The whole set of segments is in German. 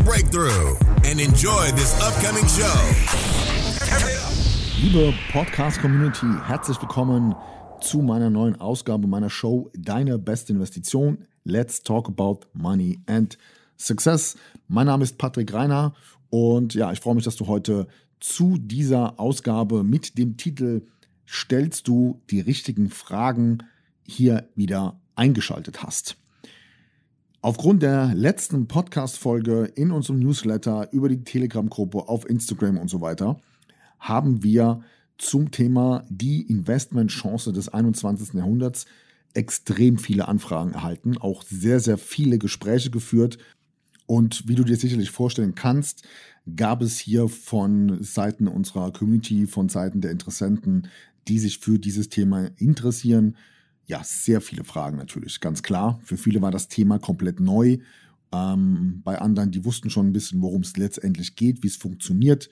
breakthrough and enjoy this upcoming show. Liebe Podcast-Community, herzlich willkommen zu meiner neuen Ausgabe meiner Show Deine beste Investition. Let's talk about money and success. Mein Name ist Patrick Reiner und ja, ich freue mich, dass du heute zu dieser Ausgabe mit dem Titel Stellst du die richtigen Fragen hier wieder eingeschaltet hast. Aufgrund der letzten Podcast-Folge in unserem Newsletter über die Telegram-Gruppe auf Instagram und so weiter haben wir zum Thema die Investmentchance des 21. Jahrhunderts extrem viele Anfragen erhalten, auch sehr, sehr viele Gespräche geführt. Und wie du dir sicherlich vorstellen kannst, gab es hier von Seiten unserer Community, von Seiten der Interessenten, die sich für dieses Thema interessieren, ja, sehr viele Fragen natürlich, ganz klar. Für viele war das Thema komplett neu. Ähm, bei anderen, die wussten schon ein bisschen, worum es letztendlich geht, wie es funktioniert.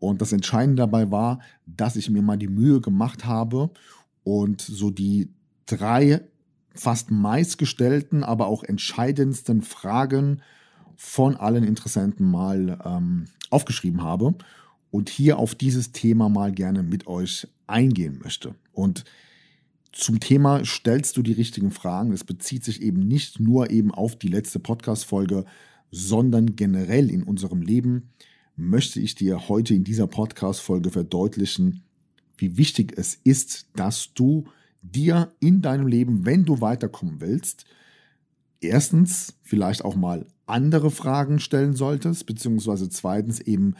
Und das Entscheidende dabei war, dass ich mir mal die Mühe gemacht habe und so die drei fast meistgestellten, aber auch entscheidendsten Fragen von allen Interessenten mal ähm, aufgeschrieben habe und hier auf dieses Thema mal gerne mit euch eingehen möchte. Und zum Thema stellst du die richtigen Fragen. Es bezieht sich eben nicht nur eben auf die letzte Podcast-Folge, sondern generell in unserem Leben möchte ich dir heute in dieser Podcast-Folge verdeutlichen, wie wichtig es ist, dass du dir in deinem Leben, wenn du weiterkommen willst, erstens vielleicht auch mal andere Fragen stellen solltest, beziehungsweise zweitens eben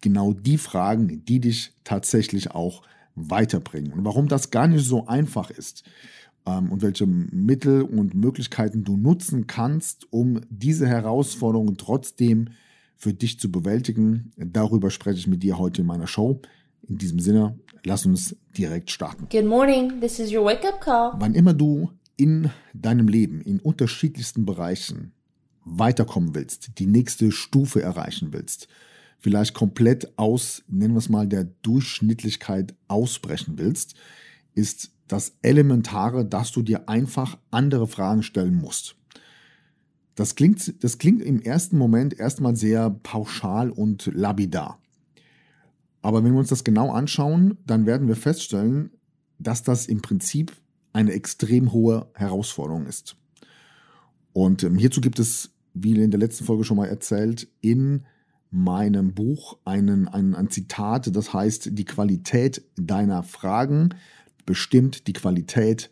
genau die Fragen, die dich tatsächlich auch weiterbringen. Und warum das gar nicht so einfach ist ähm, und welche Mittel und Möglichkeiten du nutzen kannst, um diese Herausforderungen trotzdem für dich zu bewältigen, darüber spreche ich mit dir heute in meiner Show. In diesem Sinne, lass uns direkt starten. Good morning, this is your wake-up call. Wann immer du in deinem Leben in unterschiedlichsten Bereichen weiterkommen willst, die nächste Stufe erreichen willst, vielleicht komplett aus, nennen wir es mal, der Durchschnittlichkeit ausbrechen willst, ist das Elementare, dass du dir einfach andere Fragen stellen musst. Das klingt, das klingt im ersten Moment erstmal sehr pauschal und lapidar. Aber wenn wir uns das genau anschauen, dann werden wir feststellen, dass das im Prinzip eine extrem hohe Herausforderung ist. Und ähm, hierzu gibt es, wie in der letzten Folge schon mal erzählt, in meinem Buch einen, ein, ein Zitat, das heißt, die Qualität deiner Fragen bestimmt die Qualität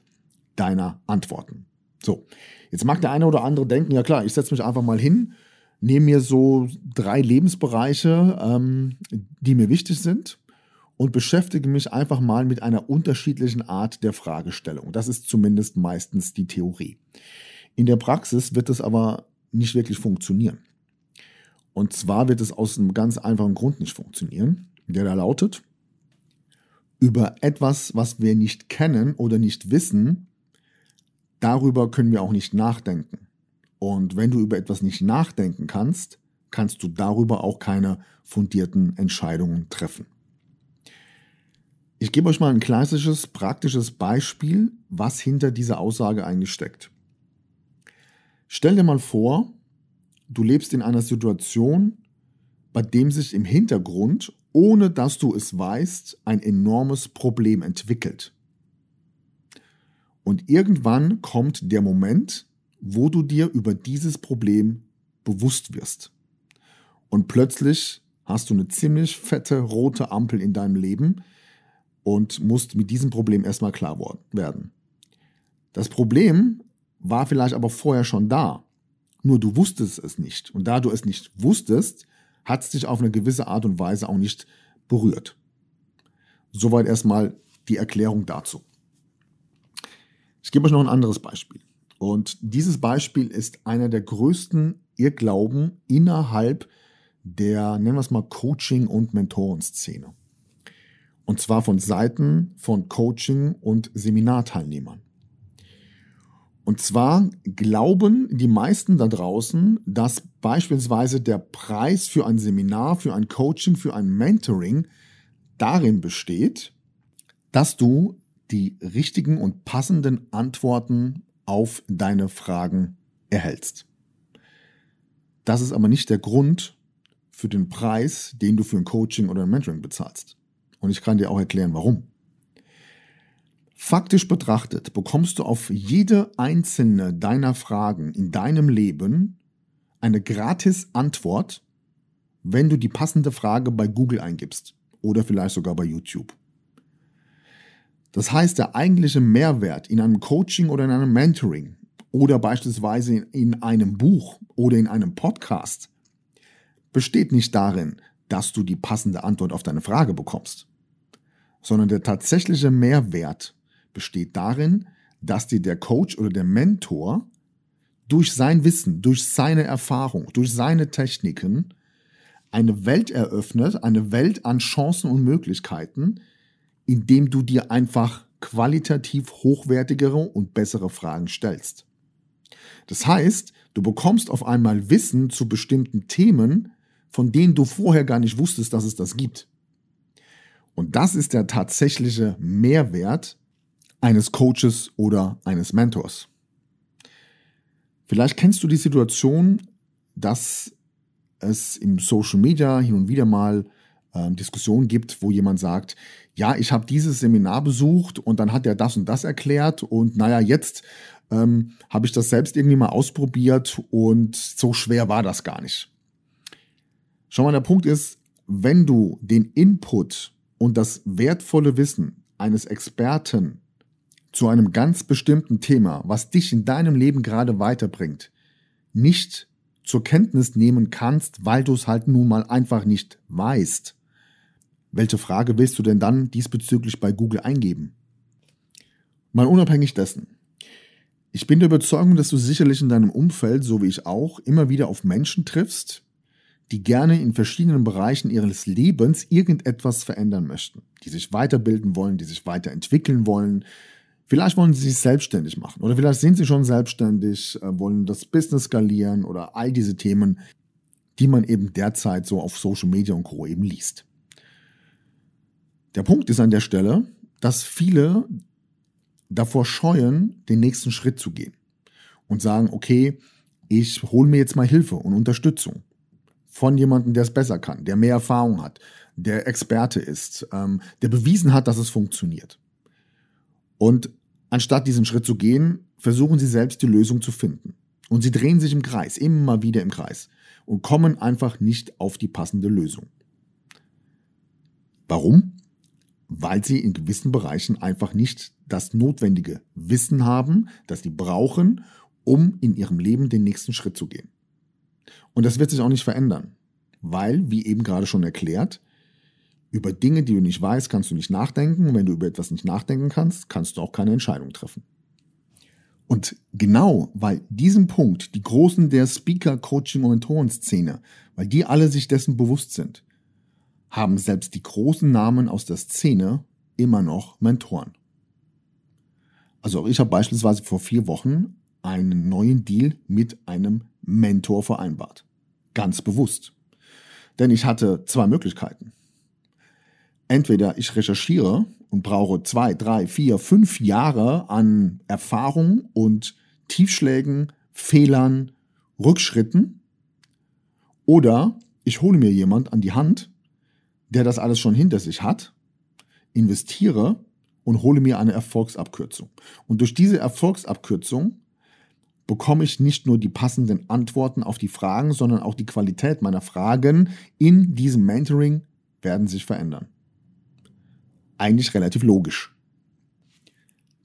deiner Antworten. So, jetzt mag der eine oder andere denken, ja klar, ich setze mich einfach mal hin, nehme mir so drei Lebensbereiche, ähm, die mir wichtig sind und beschäftige mich einfach mal mit einer unterschiedlichen Art der Fragestellung. Das ist zumindest meistens die Theorie. In der Praxis wird es aber nicht wirklich funktionieren. Und zwar wird es aus einem ganz einfachen Grund nicht funktionieren, der da lautet, über etwas, was wir nicht kennen oder nicht wissen, darüber können wir auch nicht nachdenken. Und wenn du über etwas nicht nachdenken kannst, kannst du darüber auch keine fundierten Entscheidungen treffen. Ich gebe euch mal ein klassisches, praktisches Beispiel, was hinter dieser Aussage eigentlich steckt. Stell dir mal vor, du lebst in einer Situation, bei dem sich im Hintergrund, ohne dass du es weißt, ein enormes Problem entwickelt. Und irgendwann kommt der Moment, wo du dir über dieses Problem bewusst wirst. Und plötzlich hast du eine ziemlich fette rote Ampel in deinem Leben und musst mit diesem Problem erstmal klar werden. Das Problem war vielleicht aber vorher schon da. Nur du wusstest es nicht. Und da du es nicht wusstest, hat es dich auf eine gewisse Art und Weise auch nicht berührt. Soweit erstmal die Erklärung dazu. Ich gebe euch noch ein anderes Beispiel. Und dieses Beispiel ist einer der größten Irrglauben innerhalb der, nennen wir es mal, Coaching- und Mentorenszene. Und zwar von Seiten von Coaching- und Seminarteilnehmern. Und zwar glauben die meisten da draußen, dass beispielsweise der Preis für ein Seminar, für ein Coaching, für ein Mentoring darin besteht, dass du die richtigen und passenden Antworten auf deine Fragen erhältst. Das ist aber nicht der Grund für den Preis, den du für ein Coaching oder ein Mentoring bezahlst. Und ich kann dir auch erklären, warum. Faktisch betrachtet bekommst du auf jede einzelne deiner Fragen in deinem Leben eine gratis Antwort, wenn du die passende Frage bei Google eingibst oder vielleicht sogar bei YouTube. Das heißt, der eigentliche Mehrwert in einem Coaching oder in einem Mentoring oder beispielsweise in einem Buch oder in einem Podcast besteht nicht darin, dass du die passende Antwort auf deine Frage bekommst, sondern der tatsächliche Mehrwert besteht darin, dass dir der Coach oder der Mentor durch sein Wissen, durch seine Erfahrung, durch seine Techniken eine Welt eröffnet, eine Welt an Chancen und Möglichkeiten, indem du dir einfach qualitativ hochwertigere und bessere Fragen stellst. Das heißt, du bekommst auf einmal Wissen zu bestimmten Themen, von denen du vorher gar nicht wusstest, dass es das gibt. Und das ist der tatsächliche Mehrwert eines Coaches oder eines Mentors. Vielleicht kennst du die Situation, dass es im Social Media hin und wieder mal äh, Diskussionen gibt, wo jemand sagt, ja, ich habe dieses Seminar besucht und dann hat er das und das erklärt und naja, jetzt ähm, habe ich das selbst irgendwie mal ausprobiert und so schwer war das gar nicht. Schau mal, der Punkt ist, wenn du den Input und das wertvolle Wissen eines Experten zu einem ganz bestimmten Thema, was dich in deinem Leben gerade weiterbringt, nicht zur Kenntnis nehmen kannst, weil du es halt nun mal einfach nicht weißt, welche Frage willst du denn dann diesbezüglich bei Google eingeben? Mal unabhängig dessen. Ich bin der Überzeugung, dass du sicherlich in deinem Umfeld, so wie ich auch, immer wieder auf Menschen triffst, die gerne in verschiedenen Bereichen ihres Lebens irgendetwas verändern möchten, die sich weiterbilden wollen, die sich weiterentwickeln wollen. Vielleicht wollen sie sich selbstständig machen oder vielleicht sind sie schon selbstständig, äh, wollen das Business skalieren oder all diese Themen, die man eben derzeit so auf Social Media und Co. eben liest. Der Punkt ist an der Stelle, dass viele davor scheuen, den nächsten Schritt zu gehen und sagen, okay, ich hole mir jetzt mal Hilfe und Unterstützung von jemandem, der es besser kann, der mehr Erfahrung hat, der Experte ist, ähm, der bewiesen hat, dass es funktioniert. Und anstatt diesen Schritt zu gehen, versuchen sie selbst die Lösung zu finden. Und sie drehen sich im Kreis, immer wieder im Kreis und kommen einfach nicht auf die passende Lösung. Warum? weil sie in gewissen Bereichen einfach nicht das notwendige Wissen haben, das sie brauchen, um in ihrem Leben den nächsten Schritt zu gehen. Und das wird sich auch nicht verändern, weil, wie eben gerade schon erklärt, über Dinge, die du nicht weißt, kannst du nicht nachdenken. Und wenn du über etwas nicht nachdenken kannst, kannst du auch keine Entscheidung treffen. Und genau weil diesem Punkt die Großen der Speaker, Coaching und Mentoren-Szene, weil die alle sich dessen bewusst sind, haben selbst die großen Namen aus der Szene immer noch Mentoren. Also auch ich habe beispielsweise vor vier Wochen einen neuen Deal mit einem Mentor vereinbart. Ganz bewusst. Denn ich hatte zwei Möglichkeiten. Entweder ich recherchiere und brauche zwei, drei, vier, fünf Jahre an Erfahrung und Tiefschlägen, Fehlern, Rückschritten. Oder ich hole mir jemand an die Hand, der das alles schon hinter sich hat, investiere und hole mir eine Erfolgsabkürzung. Und durch diese Erfolgsabkürzung bekomme ich nicht nur die passenden Antworten auf die Fragen, sondern auch die Qualität meiner Fragen in diesem Mentoring werden sich verändern. Eigentlich relativ logisch.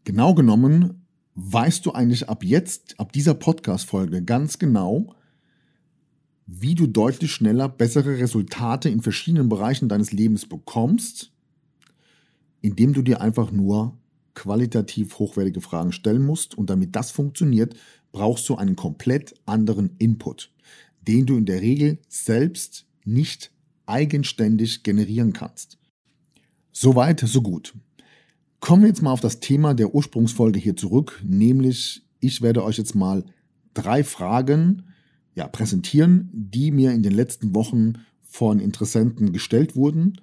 Genau genommen weißt du eigentlich ab jetzt, ab dieser Podcast-Folge ganz genau, wie du deutlich schneller bessere Resultate in verschiedenen Bereichen deines Lebens bekommst, indem du dir einfach nur qualitativ hochwertige Fragen stellen musst. Und damit das funktioniert, brauchst du einen komplett anderen Input, den du in der Regel selbst nicht eigenständig generieren kannst. Soweit, so gut. Kommen wir jetzt mal auf das Thema der Ursprungsfolge hier zurück, nämlich ich werde euch jetzt mal drei Fragen ja, präsentieren, die mir in den letzten Wochen von Interessenten gestellt wurden.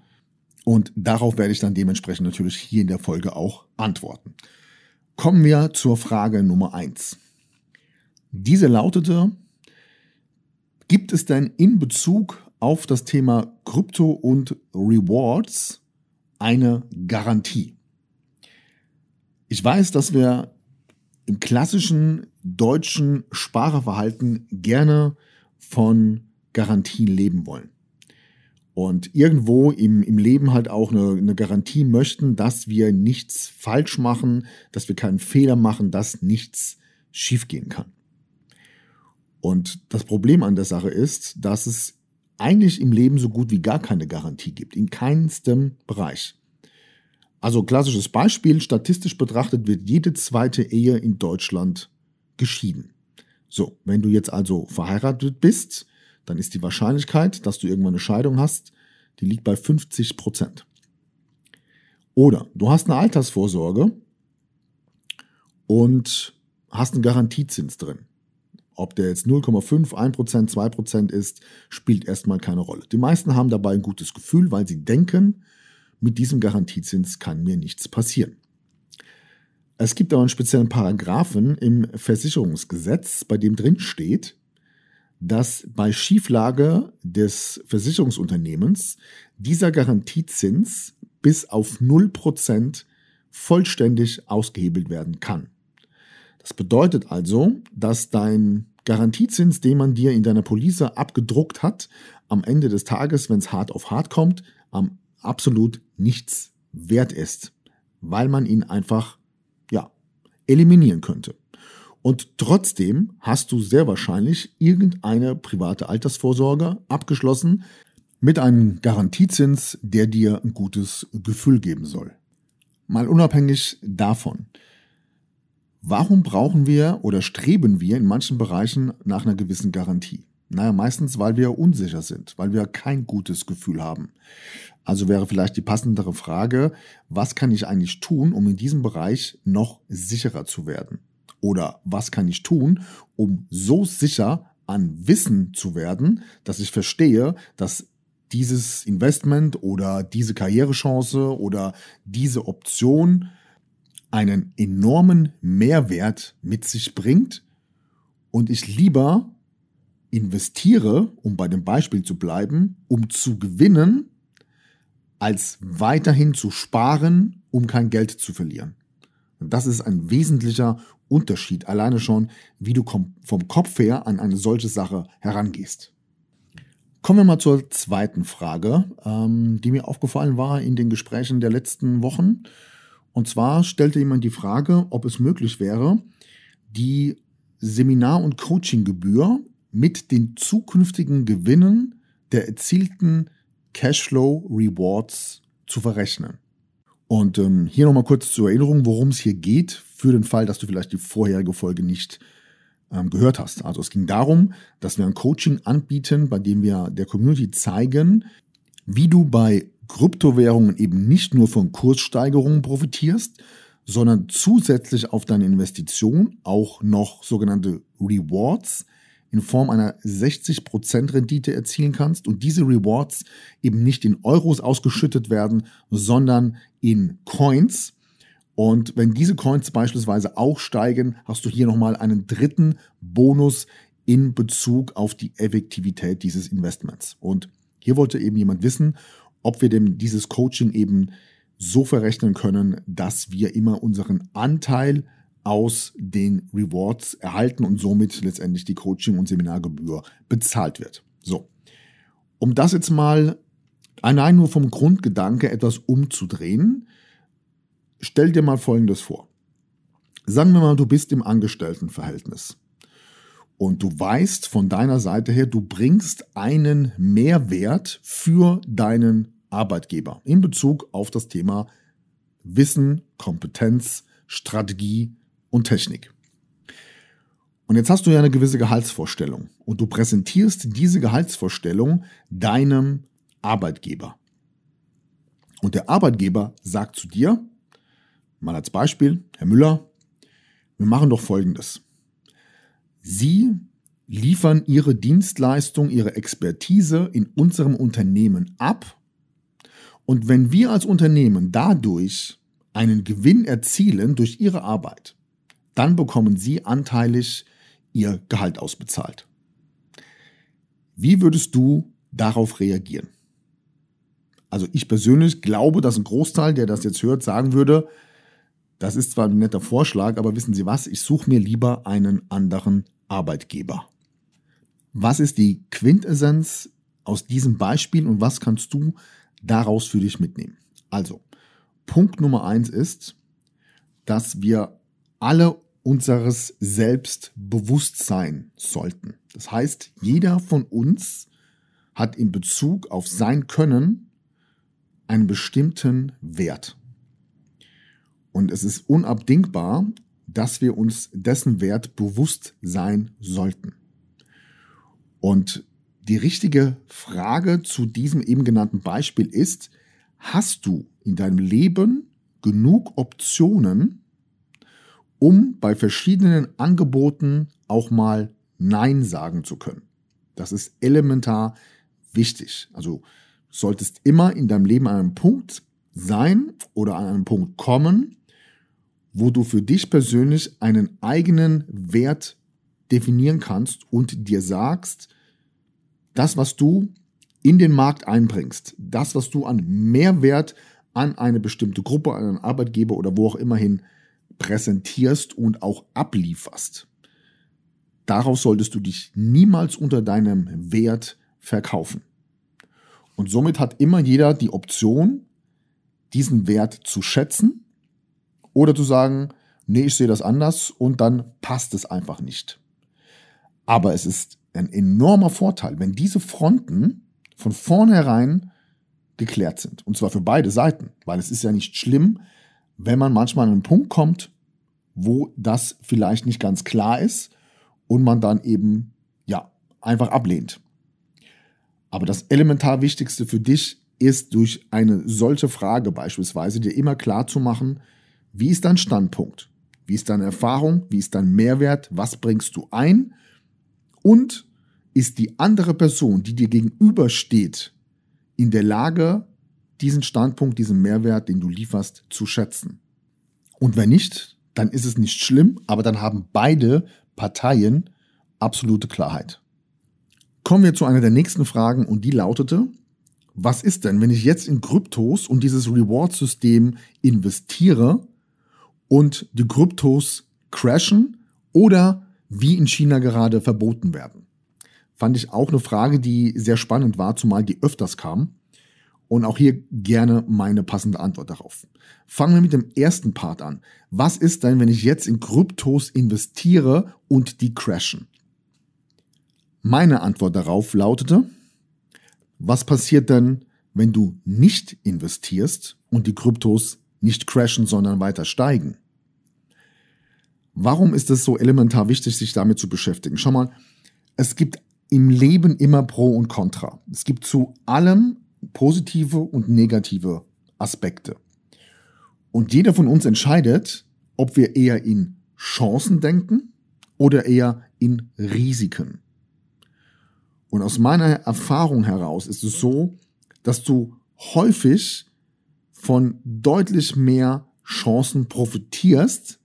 Und darauf werde ich dann dementsprechend natürlich hier in der Folge auch antworten. Kommen wir zur Frage Nummer eins. Diese lautete, gibt es denn in Bezug auf das Thema Krypto und Rewards eine Garantie? Ich weiß, dass wir im klassischen deutschen Sparerverhalten gerne von Garantien leben wollen. Und irgendwo im, im Leben halt auch eine, eine Garantie möchten, dass wir nichts falsch machen, dass wir keinen Fehler machen, dass nichts schiefgehen kann. Und das Problem an der Sache ist, dass es eigentlich im Leben so gut wie gar keine Garantie gibt, in keinstem Bereich. Also klassisches Beispiel, statistisch betrachtet wird jede zweite Ehe in Deutschland geschieden. So, wenn du jetzt also verheiratet bist, dann ist die Wahrscheinlichkeit, dass du irgendwann eine Scheidung hast, die liegt bei 50 Prozent. Oder du hast eine Altersvorsorge und hast einen Garantiezins drin. Ob der jetzt 0,5, 1%, 2% ist, spielt erstmal keine Rolle. Die meisten haben dabei ein gutes Gefühl, weil sie denken, mit diesem Garantiezins kann mir nichts passieren. Es gibt aber einen speziellen Paragraphen im Versicherungsgesetz, bei dem drin steht, dass bei Schieflage des Versicherungsunternehmens dieser Garantiezins bis auf 0% vollständig ausgehebelt werden kann. Das bedeutet also, dass dein Garantiezins, den man dir in deiner Police abgedruckt hat, am Ende des Tages, wenn es hart auf hart kommt, am absolut nichts wert ist, weil man ihn einfach ja, eliminieren könnte. Und trotzdem hast du sehr wahrscheinlich irgendeine private Altersvorsorge abgeschlossen mit einem Garantiezins, der dir ein gutes Gefühl geben soll. Mal unabhängig davon. Warum brauchen wir oder streben wir in manchen Bereichen nach einer gewissen Garantie? Naja, meistens, weil wir unsicher sind, weil wir kein gutes Gefühl haben. Also wäre vielleicht die passendere Frage, was kann ich eigentlich tun, um in diesem Bereich noch sicherer zu werden? Oder was kann ich tun, um so sicher an Wissen zu werden, dass ich verstehe, dass dieses Investment oder diese Karrierechance oder diese Option einen enormen Mehrwert mit sich bringt und ich lieber investiere, um bei dem Beispiel zu bleiben, um zu gewinnen, als weiterhin zu sparen, um kein Geld zu verlieren. Und das ist ein wesentlicher Unterschied, alleine schon, wie du vom Kopf her an eine solche Sache herangehst. Kommen wir mal zur zweiten Frage, ähm, die mir aufgefallen war in den Gesprächen der letzten Wochen. Und zwar stellte jemand die Frage, ob es möglich wäre, die Seminar- und Coachinggebühr mit den zukünftigen Gewinnen der erzielten Cashflow Rewards zu verrechnen. Und ähm, hier nochmal kurz zur Erinnerung, worum es hier geht, für den Fall, dass du vielleicht die vorherige Folge nicht ähm, gehört hast. Also es ging darum, dass wir ein Coaching anbieten, bei dem wir der Community zeigen, wie du bei Kryptowährungen eben nicht nur von Kurssteigerungen profitierst, sondern zusätzlich auf deine Investition auch noch sogenannte Rewards in Form einer 60% Rendite erzielen kannst und diese Rewards eben nicht in Euros ausgeschüttet werden, sondern in Coins. Und wenn diese Coins beispielsweise auch steigen, hast du hier nochmal einen dritten Bonus in Bezug auf die Effektivität dieses Investments. Und hier wollte eben jemand wissen, ob wir dem dieses Coaching eben so verrechnen können, dass wir immer unseren Anteil aus den Rewards erhalten und somit letztendlich die Coaching- und Seminargebühr bezahlt wird. So. Um das jetzt mal allein nur vom Grundgedanke etwas umzudrehen, stell dir mal Folgendes vor. Sagen wir mal, du bist im Angestelltenverhältnis und du weißt von deiner Seite her, du bringst einen Mehrwert für deinen Arbeitgeber in Bezug auf das Thema Wissen, Kompetenz, Strategie und Technik. Und jetzt hast du ja eine gewisse Gehaltsvorstellung und du präsentierst diese Gehaltsvorstellung deinem Arbeitgeber. Und der Arbeitgeber sagt zu dir, mal als Beispiel, Herr Müller, wir machen doch Folgendes. Sie liefern Ihre Dienstleistung, Ihre Expertise in unserem Unternehmen ab. Und wenn wir als Unternehmen dadurch einen Gewinn erzielen durch Ihre Arbeit, dann bekommen Sie anteilig Ihr Gehalt ausbezahlt. Wie würdest du darauf reagieren? Also ich persönlich glaube, dass ein Großteil, der das jetzt hört, sagen würde, das ist zwar ein netter Vorschlag, aber wissen Sie was, ich suche mir lieber einen anderen Arbeitgeber. Was ist die Quintessenz aus diesem Beispiel und was kannst du daraus für dich mitnehmen? Also, Punkt Nummer eins ist, dass wir alle unseres Selbst bewusst sein sollten. Das heißt, jeder von uns hat in Bezug auf sein Können einen bestimmten Wert. Und es ist unabdingbar, dass wir uns dessen Wert bewusst sein sollten. Und die richtige Frage zu diesem eben genannten Beispiel ist, hast du in deinem Leben genug Optionen, um bei verschiedenen Angeboten auch mal Nein sagen zu können? Das ist elementar wichtig. Also solltest immer in deinem Leben an einem Punkt sein oder an einem Punkt kommen, wo du für dich persönlich einen eigenen Wert definieren kannst und dir sagst, das, was du in den Markt einbringst, das, was du an Mehrwert an eine bestimmte Gruppe, an einen Arbeitgeber oder wo auch immer hin präsentierst und auch ablieferst. Darauf solltest du dich niemals unter deinem Wert verkaufen. Und somit hat immer jeder die Option, diesen Wert zu schätzen oder zu sagen, nee, ich sehe das anders und dann passt es einfach nicht. Aber es ist ein enormer Vorteil, wenn diese Fronten von vornherein geklärt sind. Und zwar für beide Seiten, weil es ist ja nicht schlimm, wenn man manchmal an einen Punkt kommt, wo das vielleicht nicht ganz klar ist und man dann eben, ja, einfach ablehnt. Aber das elementar Wichtigste für dich ist durch eine solche Frage beispielsweise dir immer klar zu machen, wie ist dein Standpunkt? Wie ist deine Erfahrung? Wie ist dein Mehrwert? Was bringst du ein? Und ist die andere Person, die dir gegenübersteht, in der Lage, diesen Standpunkt, diesen Mehrwert, den du lieferst, zu schätzen? Und wenn nicht, dann ist es nicht schlimm, aber dann haben beide Parteien absolute Klarheit. Kommen wir zu einer der nächsten Fragen und die lautete, was ist denn, wenn ich jetzt in Kryptos und dieses Reward-System investiere und die Kryptos crashen oder wie in China gerade verboten werden. Fand ich auch eine Frage, die sehr spannend war, zumal die öfters kam. Und auch hier gerne meine passende Antwort darauf. Fangen wir mit dem ersten Part an. Was ist denn, wenn ich jetzt in Kryptos investiere und die crashen? Meine Antwort darauf lautete, was passiert denn, wenn du nicht investierst und die Kryptos nicht crashen, sondern weiter steigen? Warum ist es so elementar wichtig, sich damit zu beschäftigen? Schau mal, es gibt im Leben immer Pro und Contra. Es gibt zu allem positive und negative Aspekte. Und jeder von uns entscheidet, ob wir eher in Chancen denken oder eher in Risiken. Und aus meiner Erfahrung heraus ist es so, dass du häufig von deutlich mehr Chancen profitierst,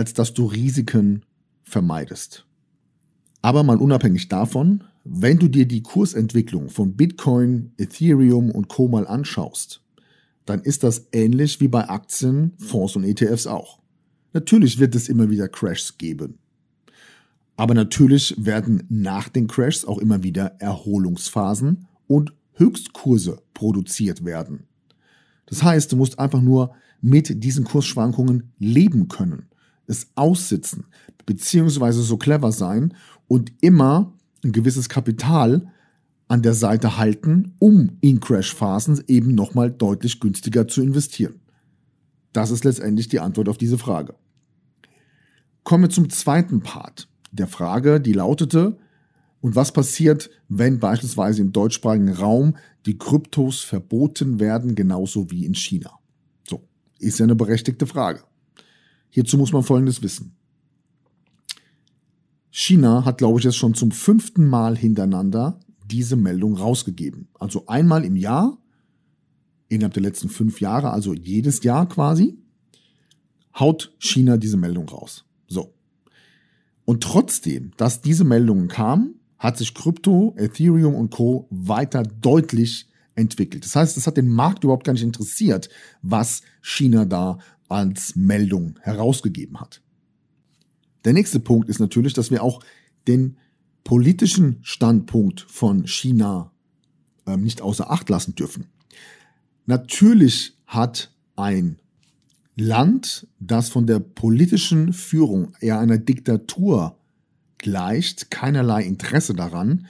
als dass du Risiken vermeidest. Aber mal unabhängig davon, wenn du dir die Kursentwicklung von Bitcoin, Ethereum und Co mal anschaust, dann ist das ähnlich wie bei Aktien, Fonds und ETFs auch. Natürlich wird es immer wieder Crashs geben. Aber natürlich werden nach den Crashs auch immer wieder Erholungsphasen und Höchstkurse produziert werden. Das heißt, du musst einfach nur mit diesen Kursschwankungen leben können es aussitzen, beziehungsweise so clever sein und immer ein gewisses Kapital an der Seite halten, um in Crash-Phasen eben nochmal deutlich günstiger zu investieren. Das ist letztendlich die Antwort auf diese Frage. Kommen wir zum zweiten Part der Frage, die lautete, und was passiert, wenn beispielsweise im deutschsprachigen Raum die Kryptos verboten werden, genauso wie in China? So, ist ja eine berechtigte Frage. Hierzu muss man Folgendes wissen. China hat, glaube ich, jetzt schon zum fünften Mal hintereinander diese Meldung rausgegeben. Also einmal im Jahr, innerhalb der letzten fünf Jahre, also jedes Jahr quasi, haut China diese Meldung raus. So. Und trotzdem, dass diese Meldungen kamen, hat sich Krypto, Ethereum und Co. weiter deutlich entwickelt. Das heißt, es hat den Markt überhaupt gar nicht interessiert, was China da als Meldung herausgegeben hat. Der nächste Punkt ist natürlich, dass wir auch den politischen Standpunkt von China äh, nicht außer Acht lassen dürfen. Natürlich hat ein Land, das von der politischen Führung eher einer Diktatur gleicht, keinerlei Interesse daran,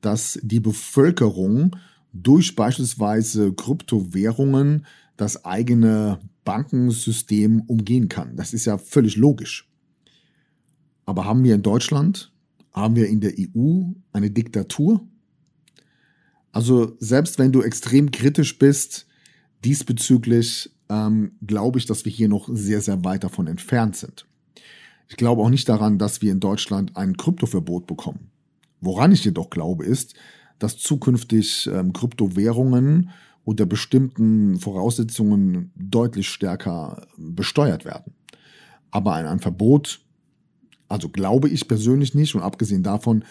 dass die Bevölkerung durch beispielsweise Kryptowährungen das eigene Bankensystem umgehen kann. Das ist ja völlig logisch. Aber haben wir in Deutschland, haben wir in der EU eine Diktatur? Also selbst wenn du extrem kritisch bist diesbezüglich, ähm, glaube ich, dass wir hier noch sehr, sehr weit davon entfernt sind. Ich glaube auch nicht daran, dass wir in Deutschland ein Kryptoverbot bekommen. Woran ich jedoch glaube, ist, dass zukünftig ähm, Kryptowährungen unter bestimmten Voraussetzungen deutlich stärker besteuert werden. Aber ein, ein Verbot also glaube ich persönlich nicht und abgesehen davon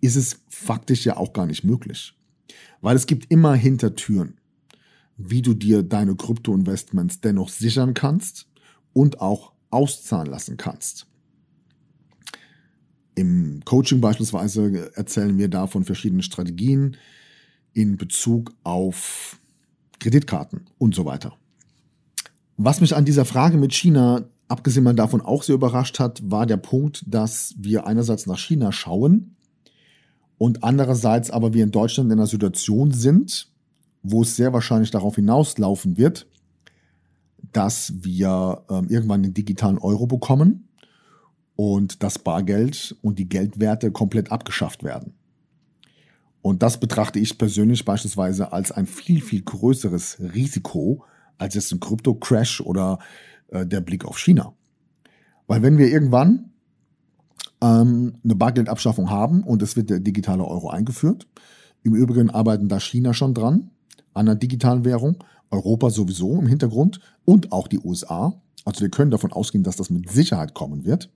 ist es faktisch ja auch gar nicht möglich. Weil es gibt immer Hintertüren, wie du dir deine Krypto-Investments dennoch sichern kannst und auch auszahlen lassen kannst. Im Coaching beispielsweise erzählen wir da von verschiedenen Strategien in Bezug auf Kreditkarten und so weiter. Was mich an dieser Frage mit China abgesehen davon auch sehr überrascht hat, war der Punkt, dass wir einerseits nach China schauen und andererseits aber wir in Deutschland in einer Situation sind, wo es sehr wahrscheinlich darauf hinauslaufen wird, dass wir äh, irgendwann den digitalen Euro bekommen und das Bargeld und die Geldwerte komplett abgeschafft werden. Und das betrachte ich persönlich beispielsweise als ein viel, viel größeres Risiko als jetzt ein Krypto-Crash oder äh, der Blick auf China. Weil wenn wir irgendwann ähm, eine Bargeldabschaffung haben und es wird der digitale Euro eingeführt, im Übrigen arbeiten da China schon dran, an einer digitalen Währung, Europa sowieso im Hintergrund und auch die USA. Also wir können davon ausgehen, dass das mit Sicherheit kommen wird.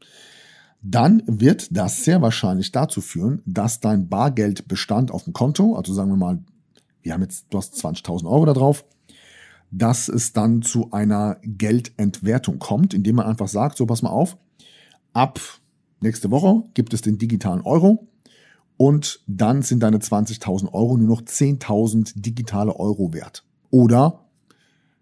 Dann wird das sehr wahrscheinlich dazu führen, dass dein Bargeldbestand auf dem Konto, also sagen wir mal, wir haben jetzt, du hast 20.000 Euro da drauf, dass es dann zu einer Geldentwertung kommt, indem man einfach sagt, so pass mal auf, ab nächste Woche gibt es den digitalen Euro und dann sind deine 20.000 Euro nur noch 10.000 digitale Euro wert. Oder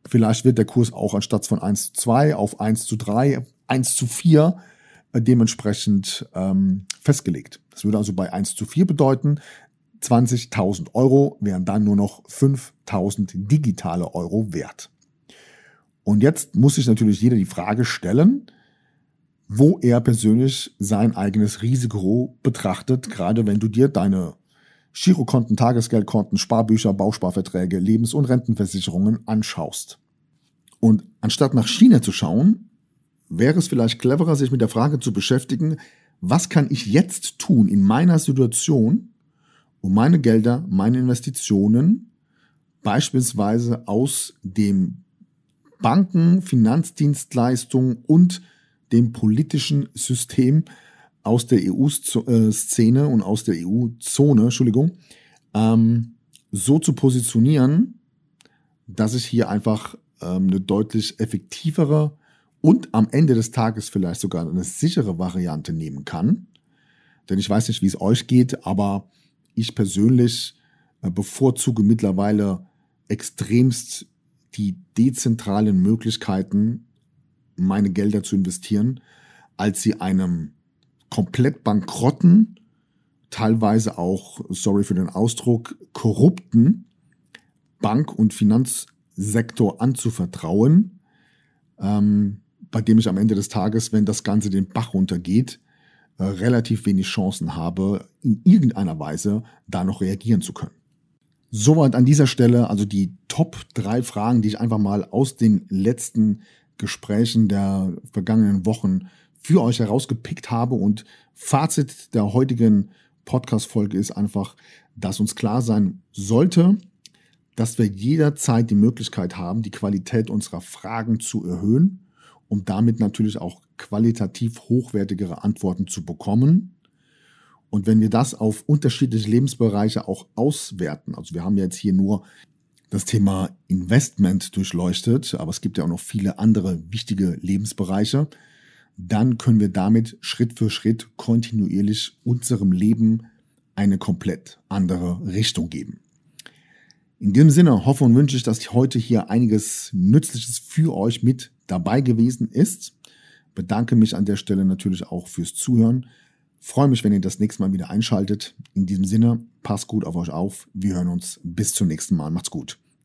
vielleicht wird der Kurs auch anstatt von 1 zu 2 auf 1 zu 3, 1 zu 4 äh, dementsprechend ähm, festgelegt. Das würde also bei 1 zu 4 bedeuten, 20.000 Euro wären dann nur noch 5.000 digitale Euro wert. Und jetzt muss sich natürlich jeder die Frage stellen, wo er persönlich sein eigenes Risiko betrachtet, gerade wenn du dir deine Girokonten, Tagesgeldkonten, Sparbücher, Bausparverträge, Lebens- und Rentenversicherungen anschaust. Und anstatt nach China zu schauen, wäre es vielleicht cleverer, sich mit der Frage zu beschäftigen, was kann ich jetzt tun in meiner Situation, um meine Gelder, meine Investitionen beispielsweise aus dem Banken, Finanzdienstleistungen und dem politischen System aus der EU-Szene und aus der EU-Zone, Entschuldigung, ähm, so zu positionieren, dass ich hier einfach ähm, eine deutlich effektivere und am Ende des Tages vielleicht sogar eine sichere Variante nehmen kann. Denn ich weiß nicht, wie es euch geht, aber ich persönlich äh, bevorzuge mittlerweile extremst die dezentralen Möglichkeiten, meine Gelder zu investieren, als sie einem komplett bankrotten, teilweise auch, sorry für den Ausdruck, korrupten Bank- und Finanzsektor anzuvertrauen, ähm, bei dem ich am Ende des Tages, wenn das Ganze den Bach runtergeht, äh, relativ wenig Chancen habe, in irgendeiner Weise da noch reagieren zu können. Soweit an dieser Stelle also die Top drei Fragen, die ich einfach mal aus den letzten Gesprächen der vergangenen Wochen für euch herausgepickt habe. Und Fazit der heutigen Podcast-Folge ist einfach, dass uns klar sein sollte, dass wir jederzeit die Möglichkeit haben, die Qualität unserer Fragen zu erhöhen, um damit natürlich auch qualitativ hochwertigere Antworten zu bekommen. Und wenn wir das auf unterschiedliche Lebensbereiche auch auswerten, also wir haben jetzt hier nur das Thema Investment durchleuchtet, aber es gibt ja auch noch viele andere wichtige Lebensbereiche, dann können wir damit Schritt für Schritt kontinuierlich unserem Leben eine komplett andere Richtung geben. In diesem Sinne hoffe und wünsche ich, dass heute hier einiges Nützliches für euch mit dabei gewesen ist. Bedanke mich an der Stelle natürlich auch fürs Zuhören. Freue mich, wenn ihr das nächste Mal wieder einschaltet. In diesem Sinne, passt gut auf euch auf. Wir hören uns bis zum nächsten Mal. Macht's gut.